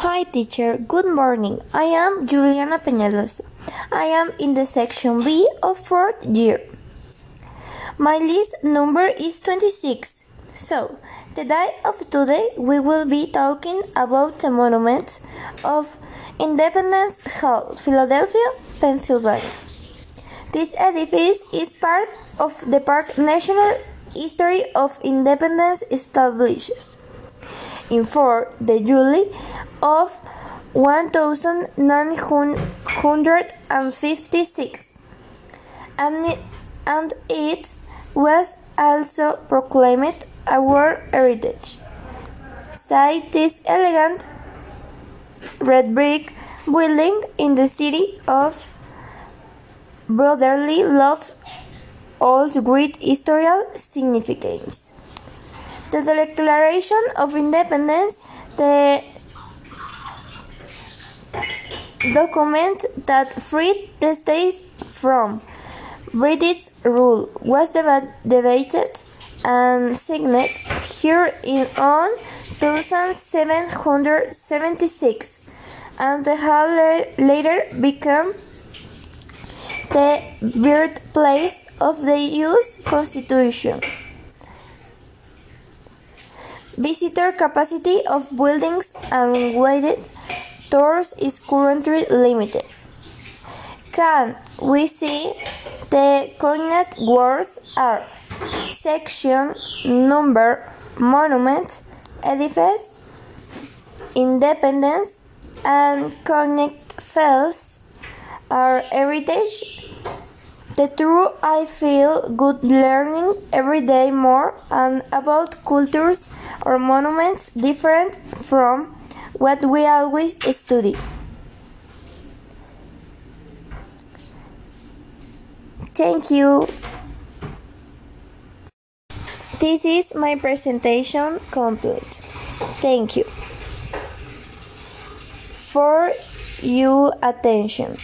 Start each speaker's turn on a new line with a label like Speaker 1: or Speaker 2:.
Speaker 1: Hi teacher, good morning. I am Juliana Peñalosa. I am in the section B of fourth year. My list number is 26. So, the day of today we will be talking about the monument of Independence Hall, Philadelphia, Pennsylvania. This edifice is part of the Park National History of Independence established in 4 the July of 1956 and it, and it was also proclaimed a World Heritage Site this elegant red brick building in the city of brotherly love holds great historical significance. The Declaration of Independence, the document that freed the states from British rule, was debated and signed here in on 1776 and the hall later became the birthplace of the U.S. Constitution. Visitor capacity of buildings and guided tours is currently limited. Can we see the coordinate words are section, number, monument, edifice, independence, and connect fields are heritage. The true I feel good learning every day more and about cultures or monuments different from what we always study. Thank you. This is my presentation complete. Thank you for your attention.